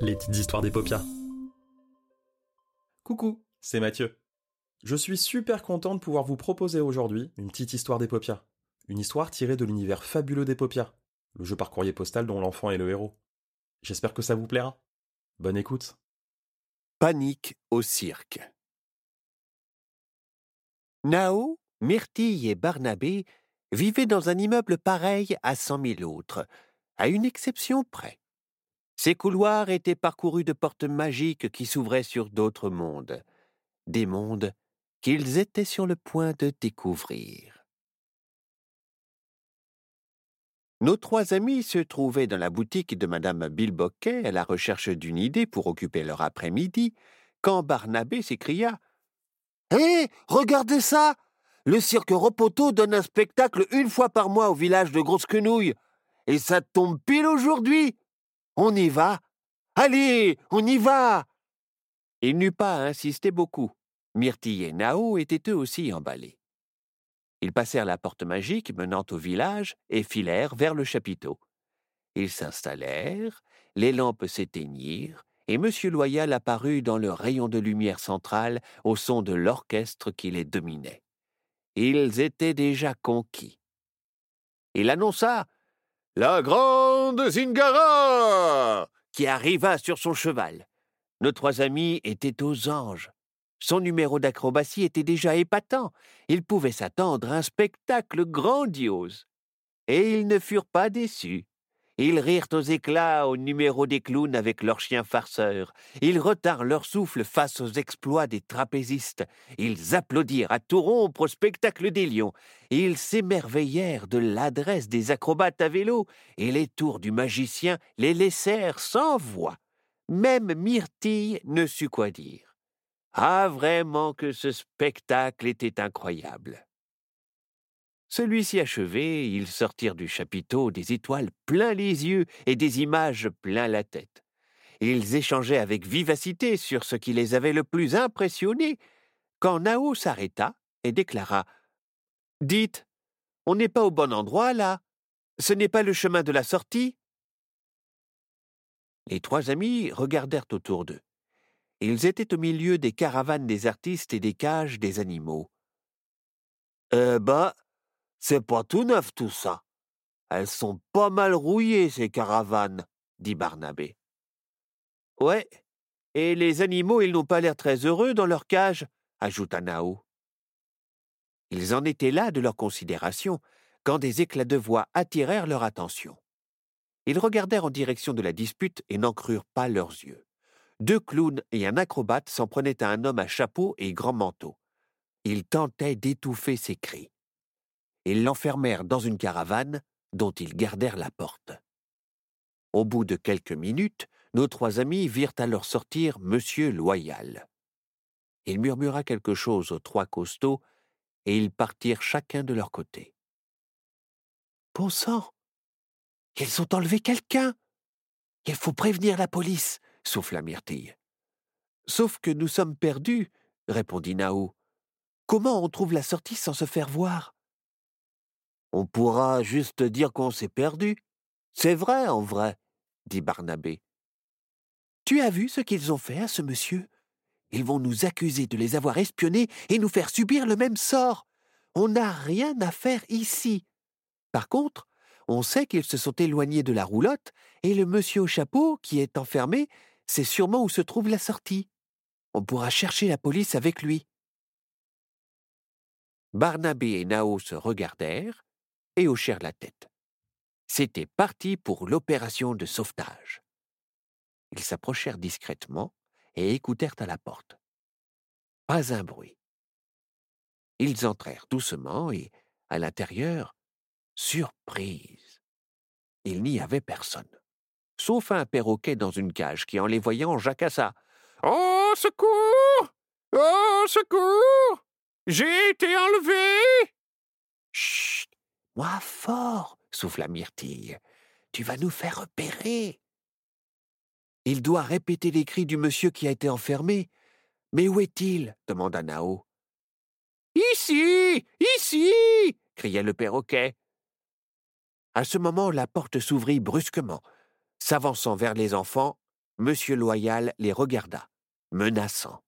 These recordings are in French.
Les petites histoires des paupières. Coucou, c'est Mathieu. Je suis super content de pouvoir vous proposer aujourd'hui une petite histoire des paupières. Une histoire tirée de l'univers fabuleux des paupières, le jeu par courrier postal dont l'enfant est le héros. J'espère que ça vous plaira. Bonne écoute. Panique au cirque. Nao, Myrtille et Barnabé vivaient dans un immeuble pareil à cent mille autres, à une exception près. Ces couloirs étaient parcourus de portes magiques qui s'ouvraient sur d'autres mondes, des mondes qu'ils étaient sur le point de découvrir. Nos trois amis se trouvaient dans la boutique de Madame Bilboquet à la recherche d'une idée pour occuper leur après-midi, quand Barnabé s'écria Hé, regardez ça Le cirque Ropoto donne un spectacle une fois par mois au village de Grosse Quenouille, et ça tombe pile aujourd'hui On y va Allez, on y va Il n'eut pas à insister beaucoup. Myrtille et Nao étaient eux aussi emballés. Ils passèrent la porte magique menant au village et filèrent vers le chapiteau. Ils s'installèrent, les lampes s'éteignirent, et M. Loyal apparut dans le rayon de lumière centrale au son de l'orchestre qui les dominait. Ils étaient déjà conquis. Il annonça La grande Zingara qui arriva sur son cheval. Nos trois amis étaient aux anges. Son numéro d'acrobatie était déjà épatant. Ils pouvaient s'attendre à un spectacle grandiose. Et ils ne furent pas déçus. Ils rirent aux éclats au numéro des clowns avec leurs chiens farceurs. Ils retinrent leur souffle face aux exploits des trapézistes. Ils applaudirent à tout rompre au spectacle des lions. Ils s'émerveillèrent de l'adresse des acrobates à vélo, et les tours du magicien les laissèrent sans voix. Même Myrtille ne sut quoi dire. Ah, vraiment que ce spectacle était incroyable. Celui-ci achevé, ils sortirent du chapiteau des étoiles plein les yeux et des images plein la tête. Ils échangeaient avec vivacité sur ce qui les avait le plus impressionnés, quand Nao s'arrêta et déclara Dites, on n'est pas au bon endroit là Ce n'est pas le chemin de la sortie Les trois amis regardèrent autour d'eux. Ils étaient au milieu des caravanes des artistes et des cages des animaux. Eh ben, c'est pas tout neuf tout ça. Elles sont pas mal rouillées, ces caravanes, dit Barnabé. Ouais, et les animaux, ils n'ont pas l'air très heureux dans leur cage, ajouta Nao. Ils en étaient là de leur considération, quand des éclats de voix attirèrent leur attention. Ils regardèrent en direction de la dispute et n'en crurent pas leurs yeux. Deux clowns et un acrobate s'en prenaient à un homme à chapeau et grand manteau. Ils tentaient d'étouffer ses cris. Ils l'enfermèrent dans une caravane dont ils gardèrent la porte. Au bout de quelques minutes, nos trois amis virent alors sortir Monsieur Loyal. Il murmura quelque chose aux trois costauds, et ils partirent chacun de leur côté. Bon sang Ils ont enlevé quelqu'un Il faut prévenir la police, souffla Myrtille. Sauf que nous sommes perdus, répondit Nao. Comment on trouve la sortie sans se faire voir? On pourra juste dire qu'on s'est perdu. C'est vrai, en vrai, dit Barnabé. Tu as vu ce qu'ils ont fait à ce monsieur? Ils vont nous accuser de les avoir espionnés et nous faire subir le même sort. On n'a rien à faire ici. Par contre, on sait qu'ils se sont éloignés de la roulotte, et le monsieur au chapeau, qui est enfermé, c'est sûrement où se trouve la sortie. On pourra chercher la police avec lui. Barnabé et Nao se regardèrent et hochèrent la tête. C'était parti pour l'opération de sauvetage. Ils s'approchèrent discrètement et écoutèrent à la porte. Pas un bruit. Ils entrèrent doucement et, à l'intérieur, surprise. Il n'y avait personne, sauf un perroquet dans une cage qui, en les voyant, jacassa. Oh, secours Oh, secours J'ai été enlevé Chut Moi fort souffla Myrtille. Tu vas nous faire repérer. Il doit répéter les cris du monsieur qui a été enfermé. Mais où est-il? demanda Nao. Ici Ici cria le perroquet. À ce moment, la porte s'ouvrit brusquement. S'avançant vers les enfants, Monsieur Loyal les regarda, menaçant.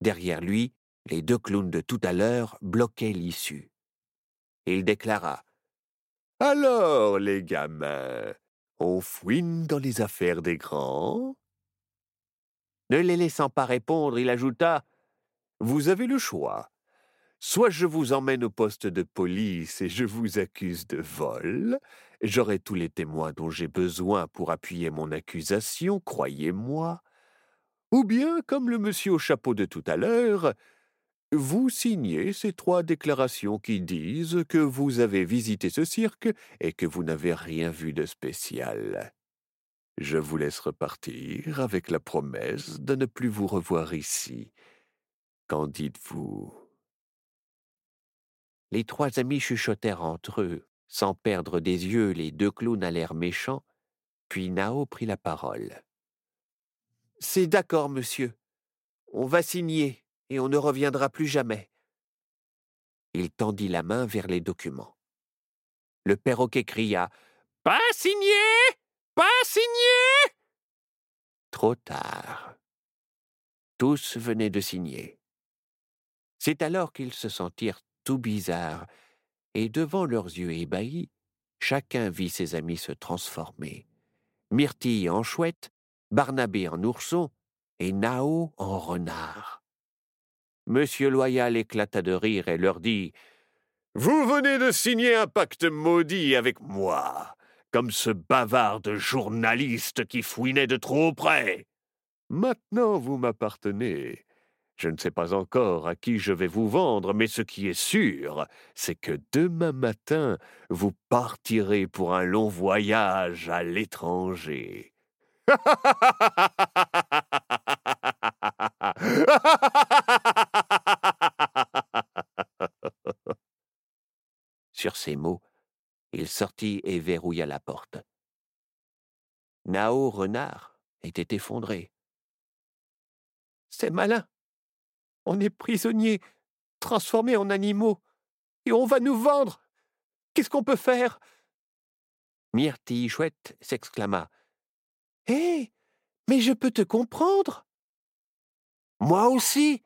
Derrière lui, les deux clowns de tout à l'heure bloquaient l'issue. Il déclara Alors, les gamins, on fouine dans les affaires des grands? Ne les laissant pas répondre, il ajouta Vous avez le choix. Soit je vous emmène au poste de police et je vous accuse de vol, j'aurai tous les témoins dont j'ai besoin pour appuyer mon accusation, croyez-moi, ou bien, comme le monsieur au chapeau de tout à l'heure, vous signez ces trois déclarations qui disent que vous avez visité ce cirque et que vous n'avez rien vu de spécial. Je vous laisse repartir avec la promesse de ne plus vous revoir ici. Qu'en dites-vous? Les trois amis chuchotèrent entre eux, sans perdre des yeux les deux clowns à l'air méchant, puis Nao prit la parole. C'est d'accord, monsieur. On va signer et on ne reviendra plus jamais. Il tendit la main vers les documents. Le perroquet cria Pas signé Pas signé Trop tard. Tous venaient de signer. C'est alors qu'ils se sentirent tout bizarres, et devant leurs yeux ébahis, chacun vit ses amis se transformer. Myrtille en chouette, Barnabé en ourson et Nao en renard. Monsieur Loyal éclata de rire et leur dit Vous venez de signer un pacte maudit avec moi, comme ce bavard de journaliste qui fouinait de trop près. Maintenant vous m'appartenez. Je ne sais pas encore à qui je vais vous vendre, mais ce qui est sûr, c'est que demain matin, vous partirez pour un long voyage à l'étranger. Sur ces mots, il sortit et verrouilla la porte. Nao Renard était effondré. C'est malin. On est prisonniers, transformés en animaux, et on va nous vendre. Qu'est-ce qu'on peut faire? Myrtille Chouette s'exclama. Hé, mais je peux te comprendre. Moi aussi.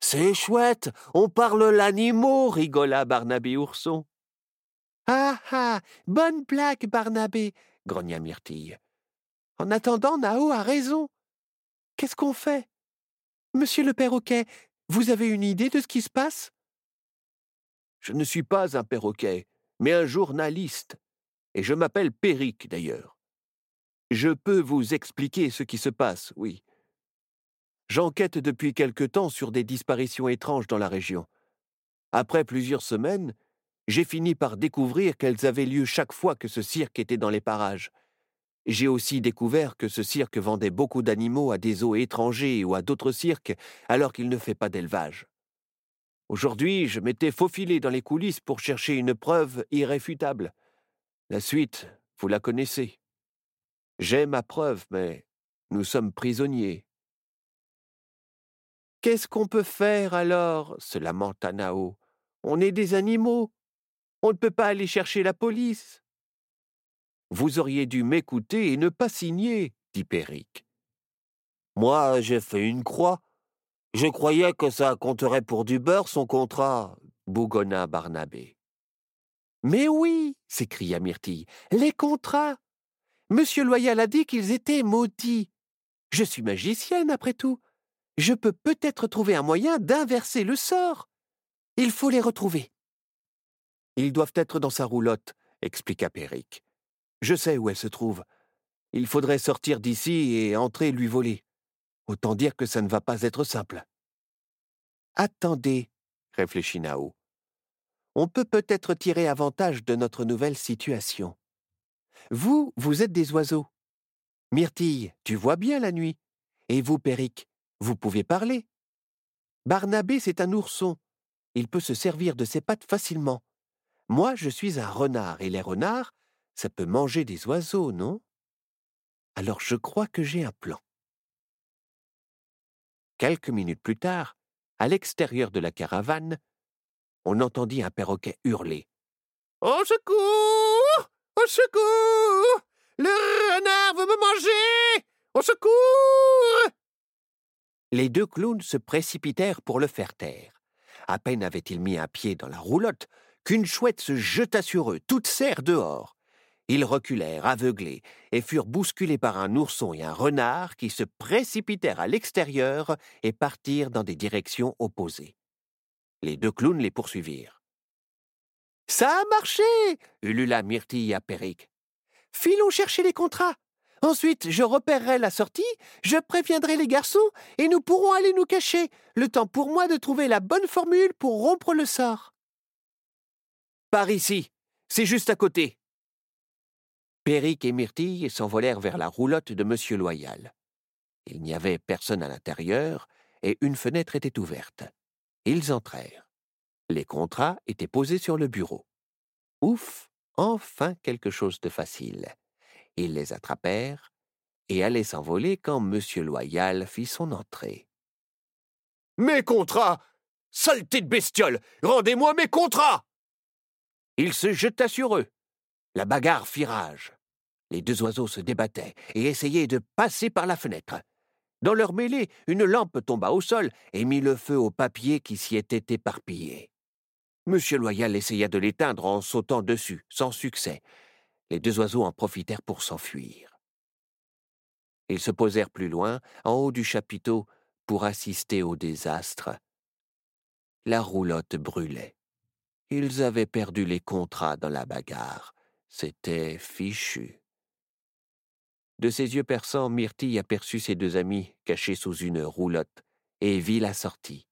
C'est chouette, on parle l'animaux, rigola Barnabé Ourson. Ah ah, bonne blague, Barnabé, grogna Myrtille. En attendant, Nao a raison. Qu'est-ce qu'on fait? Monsieur le perroquet, vous avez une idée de ce qui se passe? Je ne suis pas un perroquet, mais un journaliste, et je m'appelle Péric d'ailleurs. Je peux vous expliquer ce qui se passe, oui. J'enquête depuis quelque temps sur des disparitions étranges dans la région. Après plusieurs semaines, j'ai fini par découvrir qu'elles avaient lieu chaque fois que ce cirque était dans les parages. J'ai aussi découvert que ce cirque vendait beaucoup d'animaux à des eaux étrangers ou à d'autres cirques alors qu'il ne fait pas d'élevage. Aujourd'hui, je m'étais faufilé dans les coulisses pour chercher une preuve irréfutable. La suite, vous la connaissez. J'ai ma preuve, mais nous sommes prisonniers. Qu'est-ce qu'on peut faire alors? se lamenta Nao. On est des animaux. On ne peut pas aller chercher la police. Vous auriez dû m'écouter et ne pas signer, dit Péric. Moi, j'ai fait une croix. Je croyais que ça compterait pour du beurre, son contrat, bougonna Barnabé. Mais oui, s'écria Myrtille, les contrats. Monsieur Loyal a dit qu'ils étaient maudits. Je suis magicienne, après tout je peux peut-être trouver un moyen d'inverser le sort. Il faut les retrouver. Ils doivent être dans sa roulotte, expliqua Péric. Je sais où elle se trouve. Il faudrait sortir d'ici et entrer lui voler. Autant dire que ça ne va pas être simple. Attendez, réfléchit Nao. On peut peut-être tirer avantage de notre nouvelle situation. Vous, vous êtes des oiseaux. Myrtille, tu vois bien la nuit. Et vous, Péric, vous pouvez parler. Barnabé, c'est un ourson. Il peut se servir de ses pattes facilement. Moi, je suis un renard, et les renards, ça peut manger des oiseaux, non? Alors je crois que j'ai un plan. Quelques minutes plus tard, à l'extérieur de la caravane, on entendit un perroquet hurler. Au secours Au secours Le renard veut me Au secours Les deux clowns se précipitèrent pour le faire taire. À peine avait-il mis un pied dans la roulotte qu'une chouette se jeta sur eux, toute serre dehors. Ils reculèrent, aveuglés, et furent bousculés par un ourson et un renard qui se précipitèrent à l'extérieur et partirent dans des directions opposées. Les deux clowns les poursuivirent. Ça a marché ulula Myrtille à Péric. Filons chercher les contrats. Ensuite, je repérerai la sortie, je préviendrai les garçons, et nous pourrons aller nous cacher, le temps pour moi de trouver la bonne formule pour rompre le sort. Par ici, c'est juste à côté. Péric et Myrtille s'envolèrent vers la roulotte de Monsieur Loyal. Il n'y avait personne à l'intérieur, et une fenêtre était ouverte. Ils entrèrent. Les contrats étaient posés sur le bureau. Ouf, enfin quelque chose de facile. Ils les attrapèrent et allaient s'envoler quand M. Loyal fit son entrée. Mes contrats Saleté de bestiole Rendez-moi mes contrats Il se jeta sur eux. La bagarre fit rage. Les deux oiseaux se débattaient et essayaient de passer par la fenêtre. Dans leur mêlée, une lampe tomba au sol et mit le feu au papier qui s'y était éparpillé. Monsieur Loyal essaya de l'éteindre en sautant dessus, sans succès. Les deux oiseaux en profitèrent pour s'enfuir. Ils se posèrent plus loin, en haut du chapiteau, pour assister au désastre. La roulotte brûlait. Ils avaient perdu les contrats dans la bagarre. C'était fichu. De ses yeux perçants, Myrtille aperçut ses deux amis cachés sous une roulotte et vit la sortie.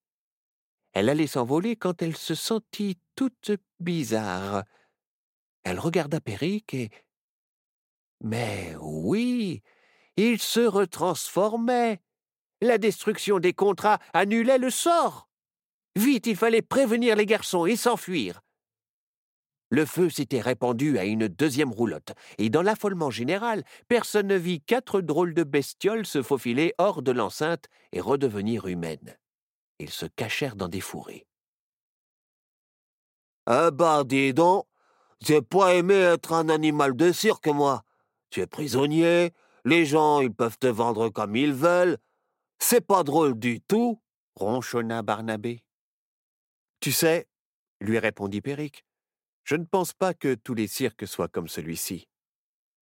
Elle allait s'envoler quand elle se sentit toute bizarre. Elle regarda Péric et. Mais oui, il se retransformait. La destruction des contrats annulait le sort. Vite, il fallait prévenir les garçons et s'enfuir. Le feu s'était répandu à une deuxième roulotte, et dans l'affolement général, personne ne vit quatre drôles de bestioles se faufiler hors de l'enceinte et redevenir humaines. Ils se cachèrent dans des fourrés. Eh ben, dis donc, j'ai pas aimé être un animal de cirque, moi. Tu es prisonnier, les gens, ils peuvent te vendre comme ils veulent. C'est pas drôle du tout, ronchonna Barnabé. Tu sais, lui répondit Péric, je ne pense pas que tous les cirques soient comme celui-ci.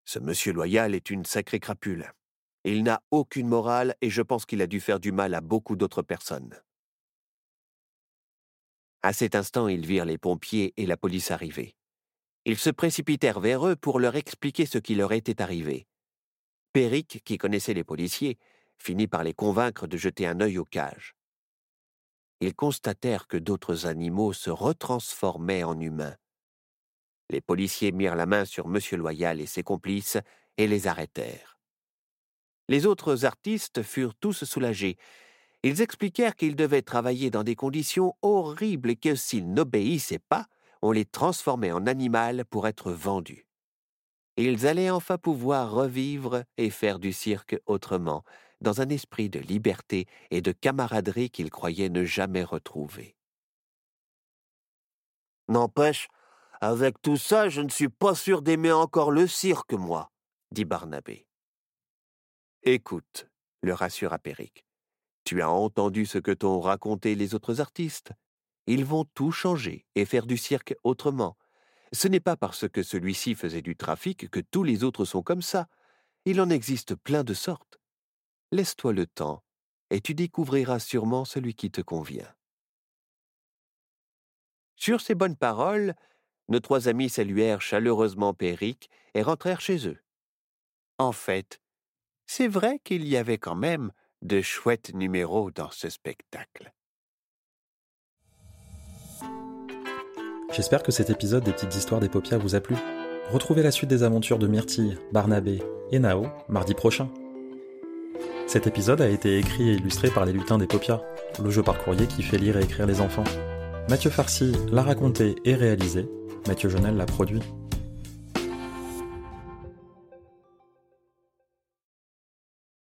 Ce monsieur loyal est une sacrée crapule. Il n'a aucune morale et je pense qu'il a dû faire du mal à beaucoup d'autres personnes. À cet instant, ils virent les pompiers et la police arriver. Ils se précipitèrent vers eux pour leur expliquer ce qui leur était arrivé. Péric, qui connaissait les policiers, finit par les convaincre de jeter un œil aux cages. Ils constatèrent que d'autres animaux se retransformaient en humains. Les policiers mirent la main sur M. Loyal et ses complices et les arrêtèrent. Les autres artistes furent tous soulagés, ils expliquèrent qu'ils devaient travailler dans des conditions horribles et que s'ils n'obéissaient pas, on les transformait en animal pour être vendus. Ils allaient enfin pouvoir revivre et faire du cirque autrement, dans un esprit de liberté et de camaraderie qu'ils croyaient ne jamais retrouver. N'empêche, avec tout ça, je ne suis pas sûr d'aimer encore le cirque, moi, dit Barnabé. Écoute, le rassura Péric. Tu as entendu ce que t'ont raconté les autres artistes. Ils vont tout changer et faire du cirque autrement. Ce n'est pas parce que celui-ci faisait du trafic que tous les autres sont comme ça. Il en existe plein de sortes. Laisse-toi le temps, et tu découvriras sûrement celui qui te convient. Sur ces bonnes paroles, nos trois amis saluèrent chaleureusement Péric et rentrèrent chez eux. En fait, c'est vrai qu'il y avait quand même de chouettes numéros dans ce spectacle. J'espère que cet épisode des Petites Histoires des Paupières vous a plu. Retrouvez la suite des aventures de Myrtille, Barnabé et Nao mardi prochain. Cet épisode a été écrit et illustré par les Lutins des Paupières, le jeu par courrier qui fait lire et écrire les enfants. Mathieu Farcy l'a raconté et réalisé, Mathieu Jonel l'a produit.